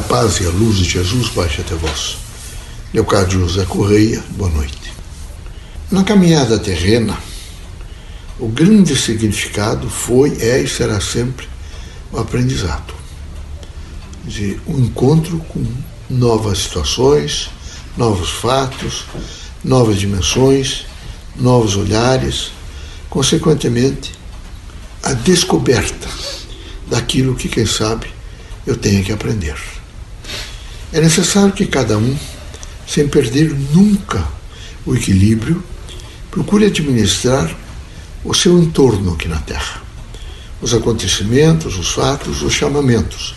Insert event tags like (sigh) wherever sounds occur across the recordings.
a paz e a luz de Jesus baixe até vós. Leocádio José Correia, boa noite. Na caminhada terrena, o grande significado foi, é e será sempre o aprendizado. De um encontro com novas situações, novos fatos, novas dimensões, novos olhares, consequentemente, a descoberta daquilo que, quem sabe, eu tenha que aprender. É necessário que cada um, sem perder nunca o equilíbrio, procure administrar o seu entorno aqui na Terra. Os acontecimentos, os fatos, os chamamentos.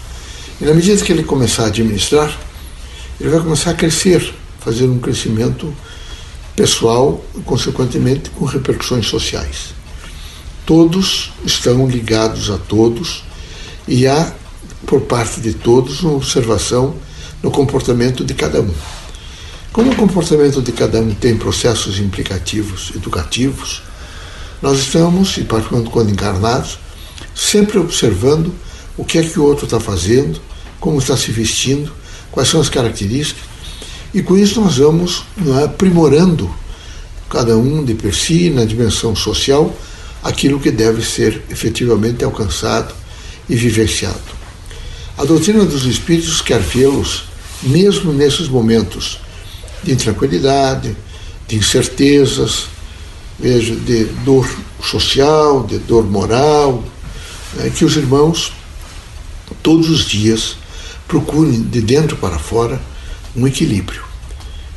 E na medida que ele começar a administrar, ele vai começar a crescer, fazer um crescimento pessoal e, consequentemente, com repercussões sociais. Todos estão ligados a todos e há, por parte de todos, uma observação no comportamento de cada um. Como o comportamento de cada um tem processos implicativos, educativos, nós estamos, e particularmente quando encarnados, sempre observando o que é que o outro está fazendo, como está se vestindo, quais são as características, e com isso nós vamos é, aprimorando cada um de per si, na dimensão social, aquilo que deve ser efetivamente alcançado e vivenciado. A doutrina dos Espíritos quer vê-los, mesmo nesses momentos de intranquilidade, de incertezas, veja, de dor social, de dor moral, né, que os irmãos todos os dias procurem de dentro para fora um equilíbrio.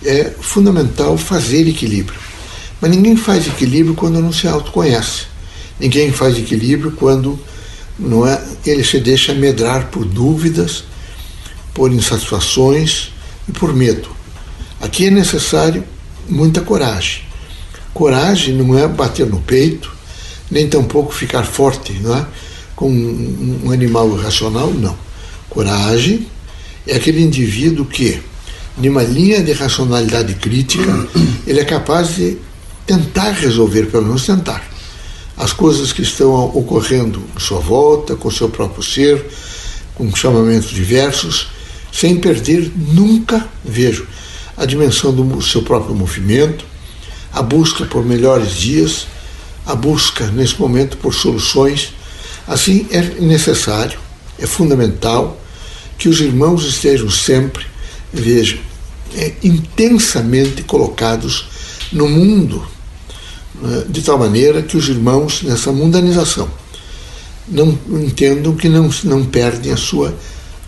É fundamental fazer equilíbrio. Mas ninguém faz equilíbrio quando não se autoconhece. Ninguém faz equilíbrio quando não é, ele se deixa medrar por dúvidas, por insatisfações e por medo. Aqui é necessário muita coragem. Coragem não é bater no peito, nem tampouco ficar forte, não é? Como um animal irracional, não. Coragem é aquele indivíduo que, numa linha de racionalidade crítica, (clears throat) ele é capaz de tentar resolver, pelo menos tentar, as coisas que estão ocorrendo em sua volta, com seu próprio ser, com chamamentos diversos, sem perder nunca, vejo, a dimensão do seu próprio movimento, a busca por melhores dias, a busca, nesse momento, por soluções. Assim, é necessário, é fundamental que os irmãos estejam sempre, vejam, é, intensamente colocados no mundo, né, de tal maneira que os irmãos, nessa mundanização, não entendam que não, não perdem a sua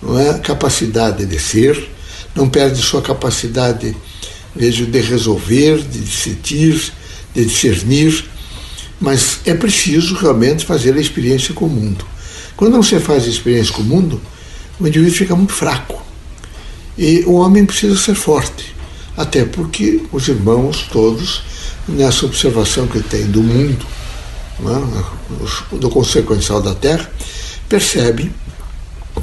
não é, capacidade de ser, não perde sua capacidade vejo, de resolver, de decidir, de discernir, mas é preciso realmente fazer a experiência com o mundo. Quando não se faz a experiência com o mundo, o indivíduo fica muito fraco. E o homem precisa ser forte, até porque os irmãos todos, nessa observação que tem do mundo, né, do consequencial da Terra, percebem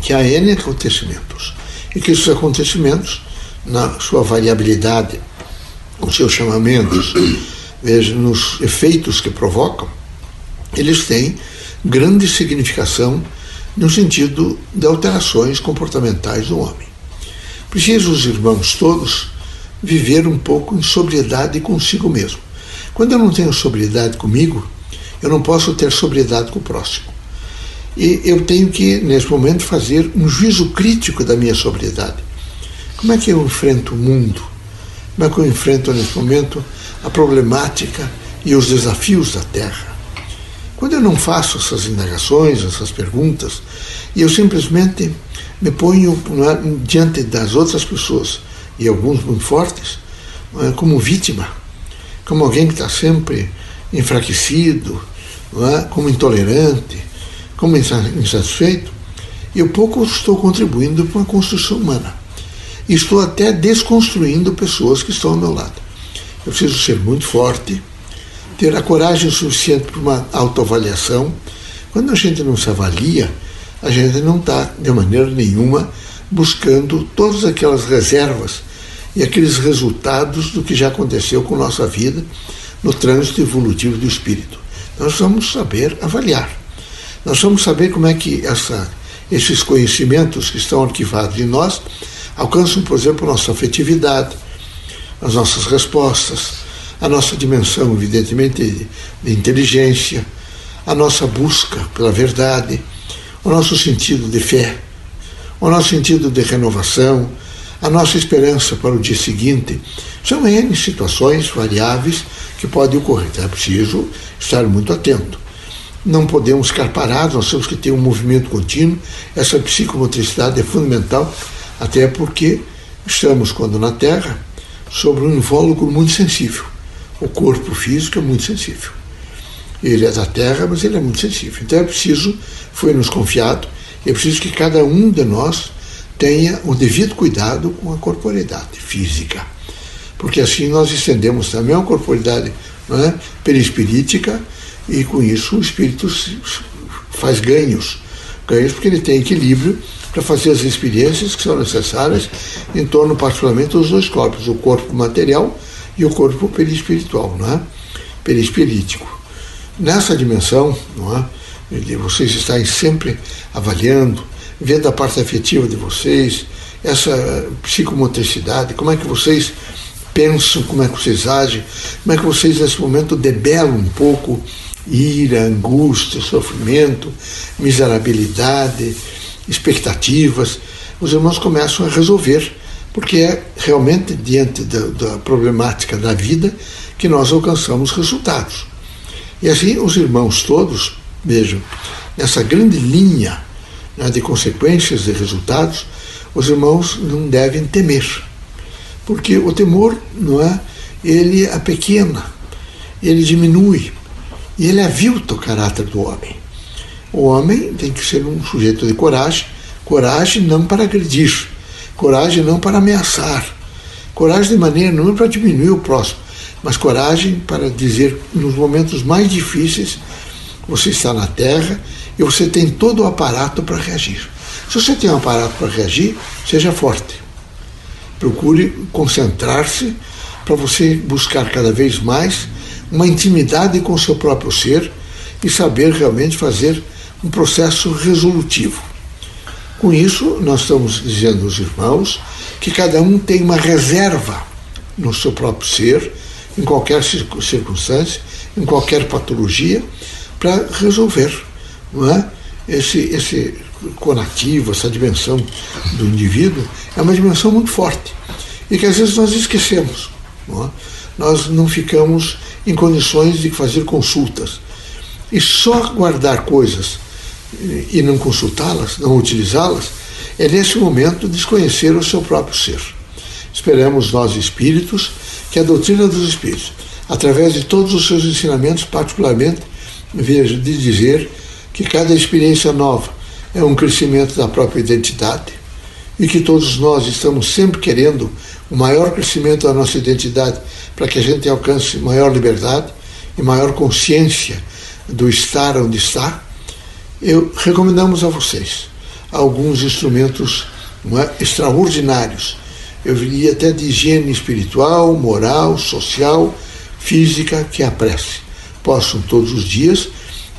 que há N acontecimentos e que esses acontecimentos, na sua variabilidade, os seus chamamentos, (coughs) veja, nos efeitos que provocam, eles têm grande significação no sentido de alterações comportamentais do homem. Preciso os irmãos todos viver um pouco em sobriedade consigo mesmo. Quando eu não tenho sobriedade comigo, eu não posso ter sobriedade com o próximo. E eu tenho que, nesse momento, fazer um juízo crítico da minha sobriedade. Como é que eu enfrento o mundo? Como é que eu enfrento, nesse momento, a problemática e os desafios da Terra? Quando eu não faço essas indagações, essas perguntas, e eu simplesmente me ponho é, diante das outras pessoas, e alguns muito fortes, é, como vítima, como alguém que está sempre enfraquecido, é, como intolerante, como insatisfeito, eu pouco estou contribuindo para uma construção humana. Estou até desconstruindo pessoas que estão ao meu lado. Eu preciso ser muito forte, ter a coragem suficiente para uma autoavaliação. Quando a gente não se avalia, a gente não está, de maneira nenhuma, buscando todas aquelas reservas e aqueles resultados do que já aconteceu com nossa vida no trânsito evolutivo do espírito. Nós vamos saber avaliar. Nós vamos saber como é que essa, esses conhecimentos que estão arquivados em nós alcançam, por exemplo, nossa afetividade, as nossas respostas, a nossa dimensão, evidentemente, de inteligência, a nossa busca pela verdade, o nosso sentido de fé, o nosso sentido de renovação, a nossa esperança para o dia seguinte. São N situações variáveis que podem ocorrer. É preciso estar muito atento. Não podemos ficar parados, nós temos que ter um movimento contínuo. Essa psicomotricidade é fundamental, até porque estamos, quando na Terra, sobre um invólucro muito sensível. O corpo físico é muito sensível. Ele é da Terra, mas ele é muito sensível. Então é preciso, foi nos confiado, é preciso que cada um de nós tenha o devido cuidado com a corporeidade física. Porque assim nós estendemos também a corporeidade é, perispirítica e com isso o espírito faz ganhos. Ganhos porque ele tem equilíbrio para fazer as experiências que são necessárias em torno, particularmente, dos dois corpos, o corpo material e o corpo perispiritual, não é? perispirítico. Nessa dimensão, não é? vocês estarem sempre avaliando, vendo a parte afetiva de vocês, essa psicomotricidade, como é que vocês pensam, como é que vocês agem, como é que vocês nesse momento debelam um pouco ira, angústia, sofrimento, miserabilidade, expectativas. Os irmãos começam a resolver, porque é realmente diante da, da problemática da vida que nós alcançamos resultados. E assim os irmãos todos, vejam, nessa grande linha né, de consequências, de resultados, os irmãos não devem temer. Porque o temor, não é? Ele pequeno, ele diminui, e ele avilta o caráter do homem. O homem tem que ser um sujeito de coragem, coragem não para agredir, coragem não para ameaçar, coragem de maneira não para diminuir o próximo, mas coragem para dizer nos momentos mais difíceis você está na terra e você tem todo o aparato para reagir. Se você tem um aparato para reagir, seja forte. Procure concentrar-se para você buscar cada vez mais uma intimidade com o seu próprio ser e saber realmente fazer um processo resolutivo. Com isso, nós estamos dizendo aos irmãos que cada um tem uma reserva no seu próprio ser, em qualquer circunstância, em qualquer patologia, para resolver não é? esse, esse conativo, essa dimensão do indivíduo, é uma dimensão muito forte e que às vezes nós esquecemos. Não é? Nós não ficamos em condições de fazer consultas. E só guardar coisas e não consultá-las, não utilizá-las, é nesse momento desconhecer o seu próprio ser. Esperamos nós espíritos que a doutrina dos espíritos, através de todos os seus ensinamentos, particularmente, veja, de dizer que cada experiência nova é um crescimento da própria identidade e que todos nós estamos sempre querendo o maior crescimento da nossa identidade para que a gente alcance maior liberdade e maior consciência do estar onde está, eu recomendamos a vocês alguns instrumentos é, extraordinários. Eu diria até de higiene espiritual, moral, social, física, que é a prece. Possam todos os dias,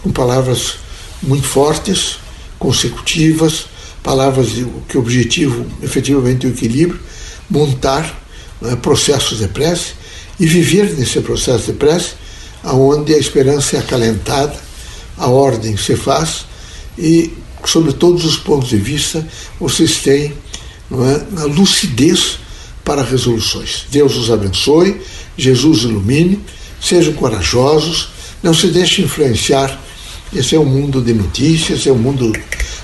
com palavras muito fortes, consecutivas, palavras que objetivam efetivamente o equilíbrio, montar é, processos de prece e viver nesse processo de prece, aonde a esperança é acalentada, a ordem se faz e, sobre todos os pontos de vista, vocês têm é, a lucidez para resoluções. Deus os abençoe, Jesus ilumine, sejam corajosos, não se deixem influenciar. Esse é um mundo de notícias, é um mundo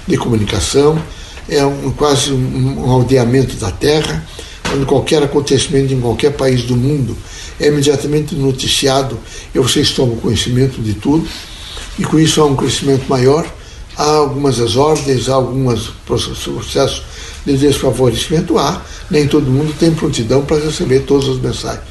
de comunicação, é um, quase um, um aldeamento da terra, onde qualquer acontecimento em qualquer país do mundo é imediatamente noticiado e vocês tomam conhecimento de tudo, e com isso há um crescimento maior. Há algumas desordens, há alguns processos de desfavorecimento, há, nem todo mundo tem prontidão para receber todas as mensagens.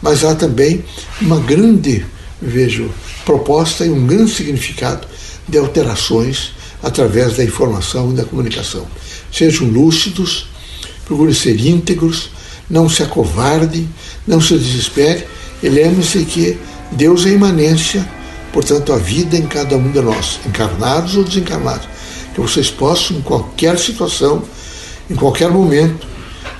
Mas há também uma grande, vejo, proposta e um grande significado de alterações através da informação e da comunicação. Sejam lúcidos, procure ser íntegros, não se acovarde, não se desespere e lembre-se que Deus é imanência, portanto, a vida em cada um de nós, encarnados ou desencarnados. Que vocês possam, em qualquer situação, em qualquer momento,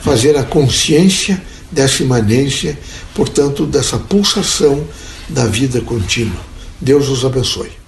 fazer a consciência dessa imanência, portanto, dessa pulsação da vida contínua. Deus os abençoe.